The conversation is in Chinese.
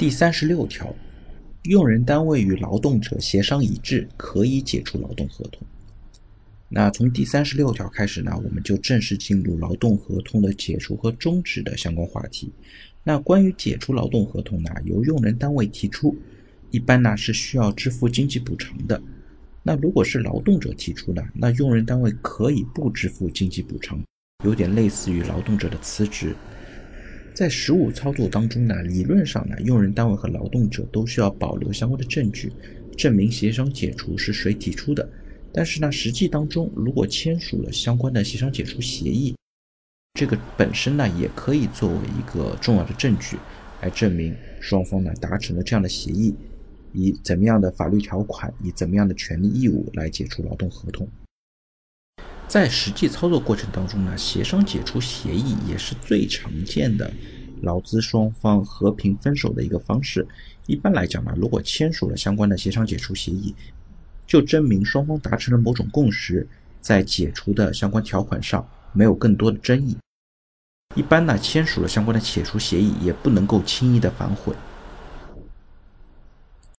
第三十六条，用人单位与劳动者协商一致，可以解除劳动合同。那从第三十六条开始呢，我们就正式进入劳动合同的解除和终止的相关话题。那关于解除劳动合同呢，由用人单位提出，一般呢是需要支付经济补偿的。那如果是劳动者提出的，那用人单位可以不支付经济补偿，有点类似于劳动者的辞职。在实务操作当中呢，理论上呢，用人单位和劳动者都需要保留相关的证据，证明协商解除是谁提出的。但是呢，实际当中如果签署了相关的协商解除协议，这个本身呢也可以作为一个重要的证据，来证明双方呢达成了这样的协议，以怎么样的法律条款，以怎么样的权利义务来解除劳动合同。在实际操作过程当中呢，协商解除协议也是最常见的劳资双方和平分手的一个方式。一般来讲呢，如果签署了相关的协商解除协议，就证明双方达成了某种共识，在解除的相关条款上没有更多的争议。一般呢，签署了相关的解除协议也不能够轻易的反悔。